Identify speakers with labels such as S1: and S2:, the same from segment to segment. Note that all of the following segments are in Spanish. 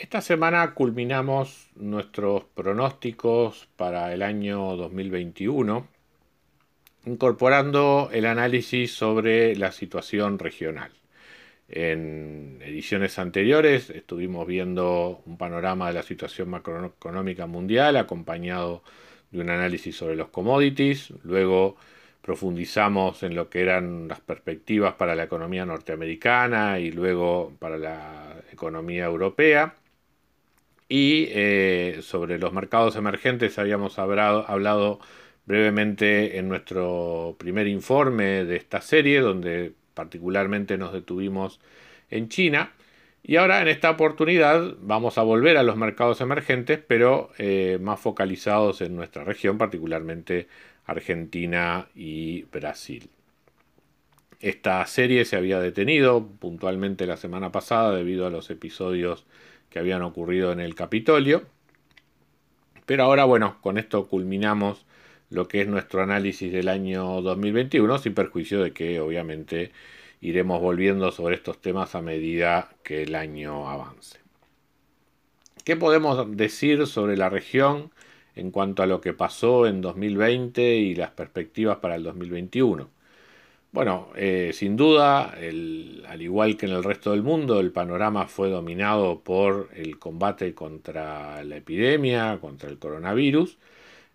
S1: Esta semana culminamos nuestros pronósticos para el año 2021, incorporando el análisis sobre la situación regional. En ediciones anteriores estuvimos viendo un panorama de la situación macroeconómica mundial acompañado de un análisis sobre los commodities, luego profundizamos en lo que eran las perspectivas para la economía norteamericana y luego para la economía europea. Y eh, sobre los mercados emergentes habíamos hablado, brevemente en nuestro primer informe de esta serie, donde particularmente nos detuvimos en China. Y ahora en esta oportunidad vamos a volver a los mercados emergentes, pero eh, más focalizados en nuestra región, particularmente Argentina y Brasil. Esta serie se había detenido puntualmente la semana pasada debido a los episodios que habían ocurrido en el Capitolio. Pero ahora, bueno, con esto culminamos lo que es nuestro análisis del año 2021, sin perjuicio de que obviamente iremos volviendo sobre estos temas a medida que el año avance. ¿Qué podemos decir sobre la región en cuanto a lo que pasó en 2020 y las perspectivas para el 2021? Bueno, eh, sin duda, al igual que en el resto del mundo, el panorama fue dominado por el combate contra la epidemia, contra el coronavirus,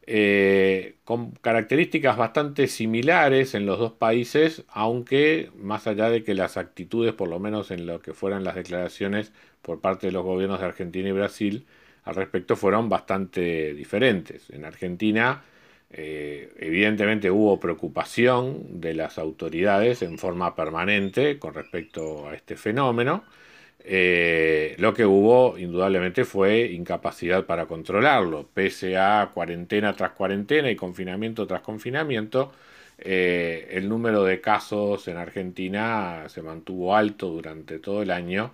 S1: eh, con características bastante similares en los dos países, aunque más allá de que las actitudes, por lo menos en lo que fueran las declaraciones por parte de los gobiernos de Argentina y Brasil, al respecto fueron bastante diferentes. En Argentina, eh, evidentemente hubo preocupación de las autoridades en forma permanente con respecto a este fenómeno. Eh, lo que hubo indudablemente fue incapacidad para controlarlo, pese a cuarentena tras cuarentena y confinamiento tras confinamiento. Eh, el número de casos en Argentina se mantuvo alto durante todo el año,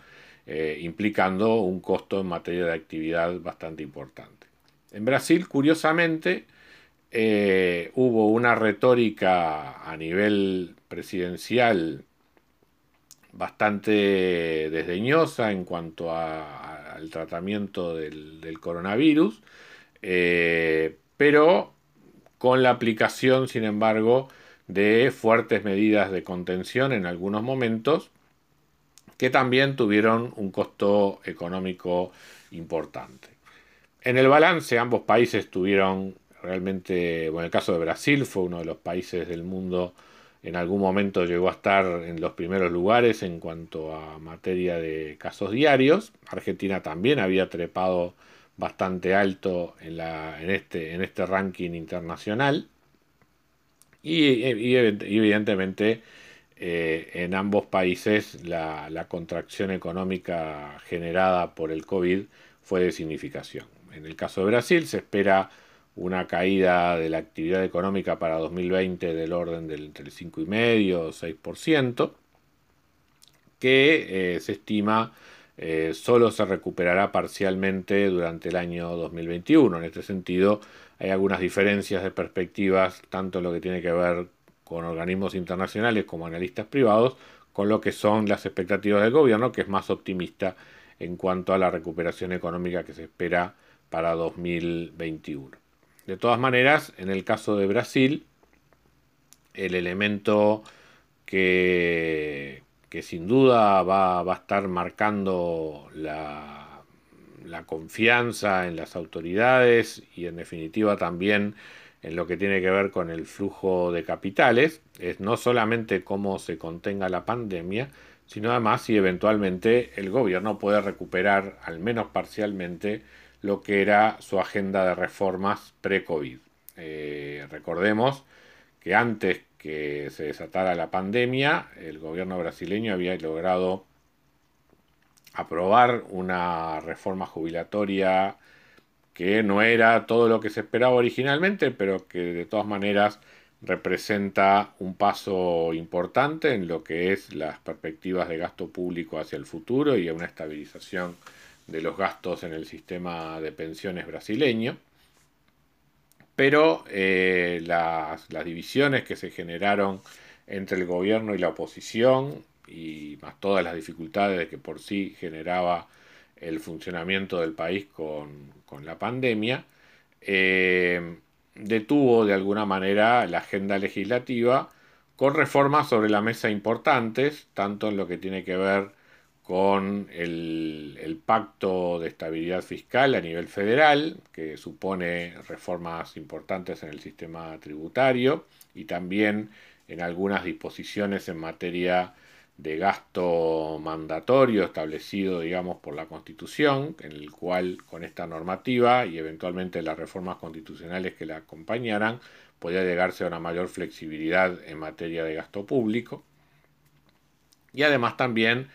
S1: implicando un costo en materia de actividad bastante importante. En Brasil, curiosamente, eh, hubo una retórica a nivel presidencial bastante desdeñosa en cuanto al tratamiento del, coronavirus, eh, pero con la aplicación, sin embargo, de fuertes medidas de contención en algunos momentos, que también tuvieron un costo económico importante. En el balance, ambos países tuvieron Realmente, bueno, el caso de Brasil fue uno de los países del mundo, en algún momento llegó a estar en los primeros lugares en cuanto a materia de casos diarios. Argentina también había trepado bastante alto en, la, en, este, en este ranking internacional. Y, evidentemente eh, en ambos países la, la, contracción económica generada por el COVID fue de significación. En el caso de Brasil se espera una caída de la actividad económica para 2020 del orden del entre el 5,5 o 6%, que eh, se estima eh, solo se recuperará parcialmente durante el año 2021. En este sentido, hay algunas diferencias de perspectivas, tanto en lo que tiene que ver con organismos internacionales como analistas privados, con lo que son las expectativas del gobierno, que es más optimista en cuanto a la recuperación económica que se espera para 2021. De todas maneras, en el caso de Brasil, el elemento que, que sin duda va, a estar marcando la, la confianza en las autoridades y en definitiva también en lo que tiene que ver con el flujo de capitales, es no solamente cómo se contenga la pandemia, sino además si eventualmente el gobierno puede recuperar, al menos parcialmente, lo que era su agenda de reformas pre-COVID. Eh, recordemos que antes que se desatara la pandemia, el gobierno brasileño había logrado aprobar una reforma jubilatoria que no era todo lo que se esperaba originalmente, pero que de todas maneras representa un paso importante en lo que es las perspectivas de gasto público hacia el futuro y una estabilización de los gastos en el sistema de pensiones brasileño. Pero eh, las, divisiones que se generaron entre el gobierno y la oposición y más todas las dificultades que por sí generaba el funcionamiento del país con, la pandemia, eh, detuvo de alguna manera la agenda legislativa con reformas sobre la mesa importantes, tanto en lo que tiene que ver con el, pacto de estabilidad fiscal a nivel federal, que supone reformas importantes en el sistema tributario y también en algunas disposiciones en materia de gasto mandatorio establecido, digamos, por la Constitución, en el cual con esta normativa y eventualmente las reformas constitucionales que la acompañaran, podía llegarse a una mayor flexibilidad en materia de gasto público. Y además también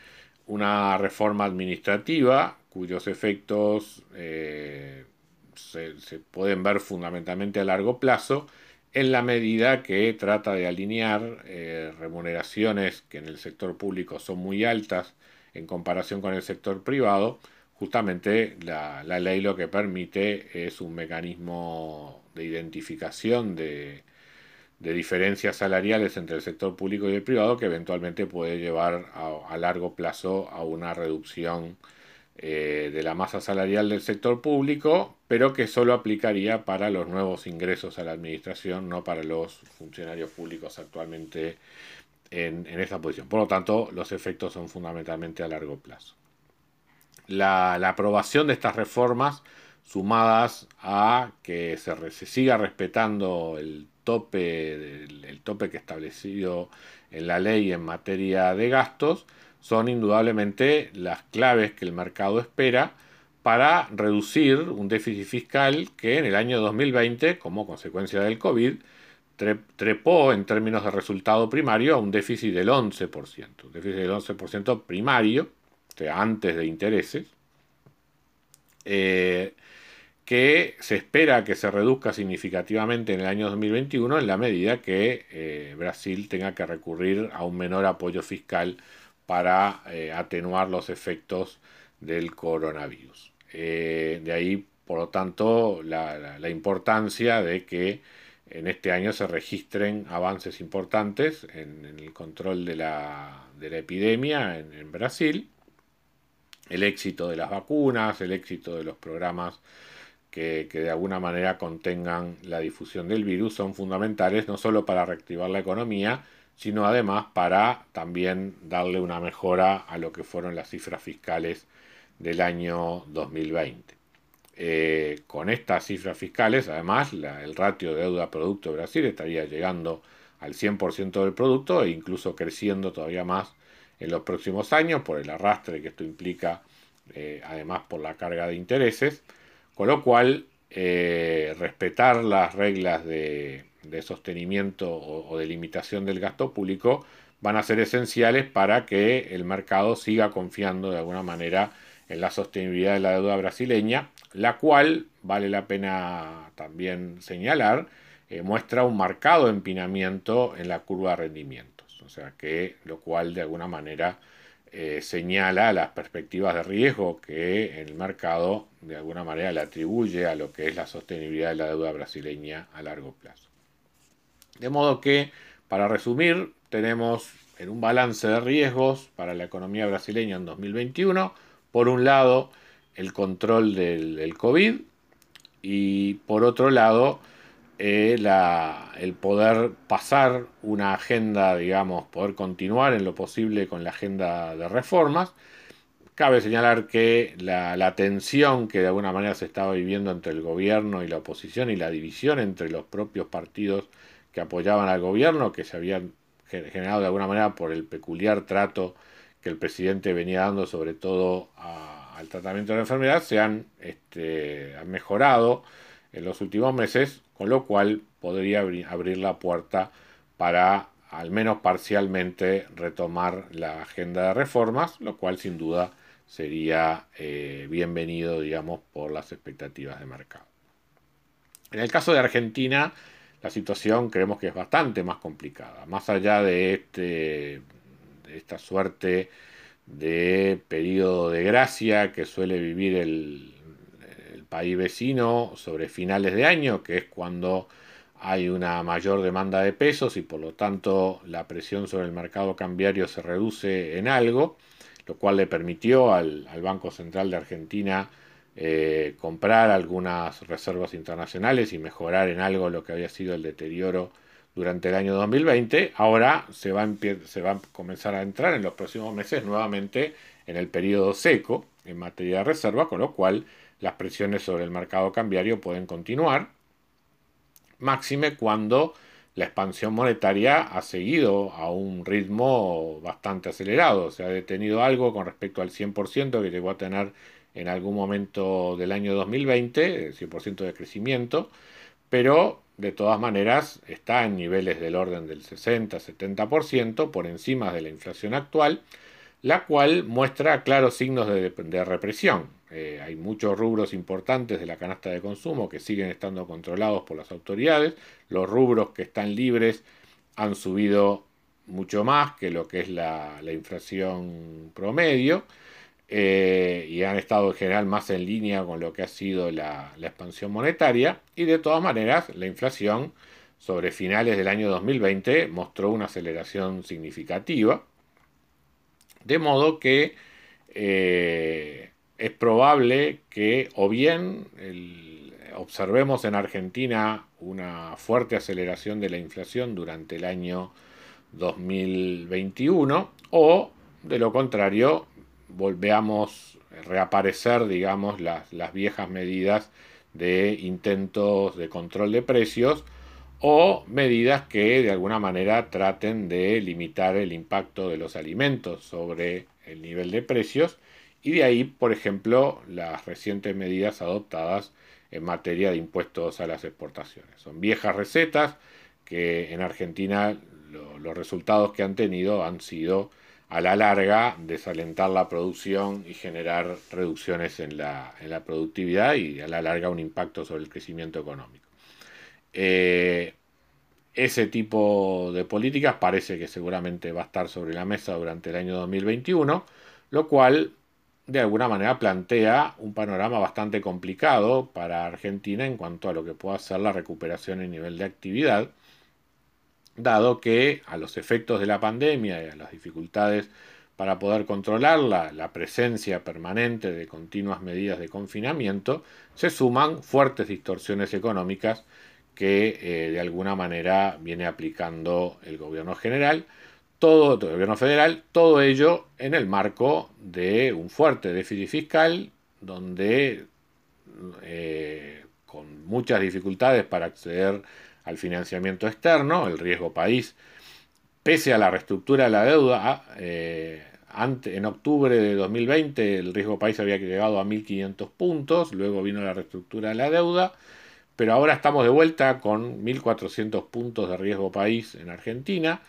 S1: una reforma administrativa cuyos efectos eh, se, pueden ver fundamentalmente a largo plazo en la medida que trata de alinear eh, remuneraciones que en el sector público son muy altas en comparación con el sector privado, justamente la, ley lo que permite es un mecanismo de identificación de, diferencias salariales entre el sector público y el privado que eventualmente puede llevar a largo plazo a una reducción eh, de la masa salarial del sector público, pero que solo aplicaría para los nuevos ingresos a la administración, no para los funcionarios públicos actualmente en, esa posición. Por lo tanto, los efectos son fundamentalmente a largo plazo. La, aprobación de estas reformas, sumadas a que se, siga respetando el tope, el tope que establecido en la ley en materia de gastos, son indudablemente las claves que el mercado espera para reducir un déficit fiscal que en el año 2020, como consecuencia del COVID, trepó en términos de resultado primario a un déficit del 11%, un déficit del 11% primario, o sea, antes de intereses, eh, que se espera que se reduzca significativamente en el año 2021 en la medida que eh, Brasil tenga que recurrir a un menor apoyo fiscal para eh, atenuar los efectos del coronavirus. Eh, de ahí, por lo tanto, la, importancia de que en este año se registren avances importantes en, el control de la, epidemia en, Brasil, el éxito de las vacunas, el éxito de los programas que, de alguna manera contengan la difusión del virus son fundamentales no solo para reactivar la economía, sino además para también darle una mejora a lo que fueron las cifras fiscales del año 2020. Eh, con estas cifras fiscales, además, el ratio de deuda-producto de Brasil estaría llegando al 100% del producto e incluso creciendo todavía más en los próximos años por el arrastre que esto implica, eh, además por la carga de intereses, con lo cual eh, respetar las reglas de, sostenimiento o, de limitación del gasto público van a ser esenciales para que el mercado siga confiando de alguna manera en la sostenibilidad de la deuda brasileña, la cual, vale la pena también señalar, eh, muestra un marcado empinamiento en la curva de rendimientos, o sea que lo cual de alguna manera eh, señala las perspectivas de riesgo que el mercado de alguna manera le atribuye a lo que es la sostenibilidad de la deuda brasileña a largo plazo. De modo que, para resumir, tenemos en un balance de riesgos para la economía brasileña en 2021, por un lado, el control del, COVID y por otro lado, eh, el poder pasar una agenda, digamos, poder continuar en lo posible con la agenda de reformas. Cabe señalar que la, tensión que de alguna manera se estaba viviendo entre el gobierno y la oposición y la división entre los propios partidos que apoyaban al gobierno, que se habían generado de alguna manera por el peculiar trato que el presidente venía dando sobre todo al tratamiento de la enfermedad, se han, este, han mejorado en los últimos meses, con lo cual podría abrir la puerta para al menos parcialmente retomar la agenda de reformas, lo cual sin duda sería eh, bienvenido, digamos, por las expectativas de mercado. En el caso de Argentina, la situación creemos que es bastante más complicada. Más allá de, este, de esta suerte de periodo de gracia que suele vivir el, el país vecino sobre finales de año, que es cuando hay una mayor demanda de pesos y por lo tanto la presión sobre el mercado cambiario se reduce en algo, lo cual le permitió al, Banco Central de Argentina eh, comprar algunas reservas internacionales y mejorar en algo lo que había sido el deterioro durante el año 2020. Ahora se va, se va a comenzar a entrar en los próximos meses nuevamente en el periodo seco en materia de reserva, con lo cual las presiones sobre el mercado cambiario pueden continuar máxime cuando la expansión monetaria ha seguido a un ritmo bastante acelerado, se ha detenido algo con respecto al 100% que llegó a tener en algún momento del año 2020, el 100% de crecimiento, pero de todas maneras está en niveles del orden del 60-70% por encima de la inflación actual, la cual muestra claros signos de, de represión. Eh, hay muchos rubros importantes de la canasta de consumo que siguen estando controlados por las autoridades. Los rubros que están libres han subido mucho más que lo que es la, inflación promedio eh, y han estado en general más en línea con lo que ha sido la, la expansión monetaria. Y de todas maneras, la inflación sobre finales del año 2020 mostró una aceleración significativa. De modo que eh, es probable que o bien observemos en Argentina una fuerte aceleración de la inflación durante el año 2021 o de lo contrario volveamos a reaparecer digamos las, las viejas medidas de intentos de control de precios o medidas que de alguna manera traten de limitar el impacto de los alimentos sobre el nivel de precios y de ahí, por ejemplo, las recientes medidas adoptadas en materia de impuestos a las exportaciones. Son viejas recetas que en Argentina los resultados que han tenido han sido a la larga desalentar la producción y generar reducciones en la, productividad y a la larga un impacto sobre el crecimiento económico. Eh, ese tipo de políticas parece que seguramente va a estar sobre la mesa durante el año 2021, lo cual de alguna manera plantea un panorama bastante complicado para Argentina en cuanto a lo que pueda ser la recuperación en nivel de actividad, dado que a los efectos de la pandemia y a las dificultades para poder controlarla, la presencia permanente de continuas medidas de confinamiento, se suman fuertes distorsiones económicas que eh, de alguna manera viene aplicando el gobierno general, todo el gobierno federal, todo ello en el marco de un fuerte déficit fiscal, donde eh, con muchas dificultades para acceder al financiamiento externo, el riesgo país, pese a la reestructura de la deuda, eh, en octubre de 2020 el riesgo país había llegado a 1.500 puntos, luego vino la reestructura de la deuda, pero ahora estamos de vuelta con 1.400 puntos de riesgo país en Argentina,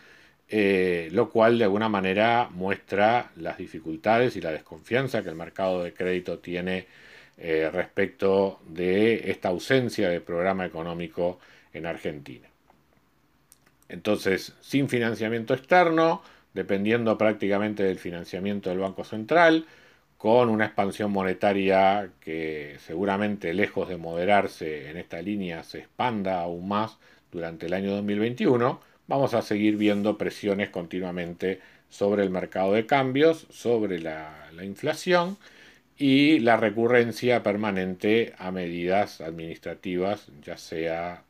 S1: eh, lo cual de alguna manera muestra las dificultades y la desconfianza que el mercado de crédito tiene eh, respecto de esta ausencia de programa económico en Argentina. Entonces, sin financiamiento externo, dependiendo prácticamente del financiamiento del Banco Central, con una expansión monetaria que seguramente lejos de moderarse en esta línea se expanda aún más durante el año 2021, vamos a seguir viendo presiones continuamente sobre el mercado de cambios, sobre la, inflación y la recurrencia permanente a medidas administrativas, ya sea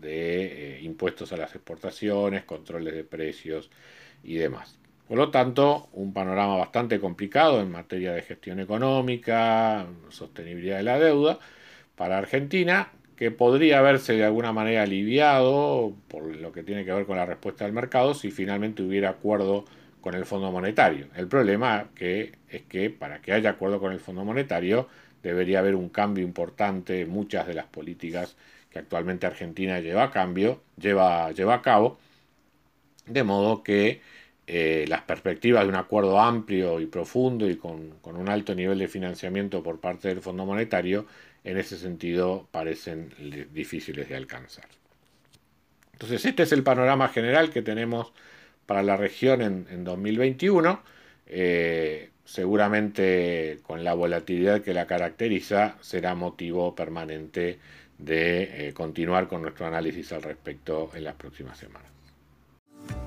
S1: de eh, impuestos a las exportaciones, controles de precios y demás. Por lo tanto, un panorama bastante complicado en materia de gestión económica, sostenibilidad de la deuda para Argentina, que podría haberse de alguna manera aliviado por lo que tiene que ver con la respuesta del mercado si finalmente hubiera acuerdo con el Fondo Monetario. El problema que, es que para que haya acuerdo con el Fondo Monetario debería haber un cambio importante en muchas de las políticas que actualmente Argentina lleva a cambio, lleva, lleva a cabo, de modo que eh, las perspectivas de un acuerdo amplio y profundo y con, un alto nivel de financiamiento por parte del Fondo Monetario, en ese sentido parecen difíciles de alcanzar. Entonces, este es el panorama general que tenemos para la región en, 2021. Eh, seguramente con la volatilidad que la caracteriza será motivo permanente de eh, continuar con nuestro análisis al respecto en las próximas semanas.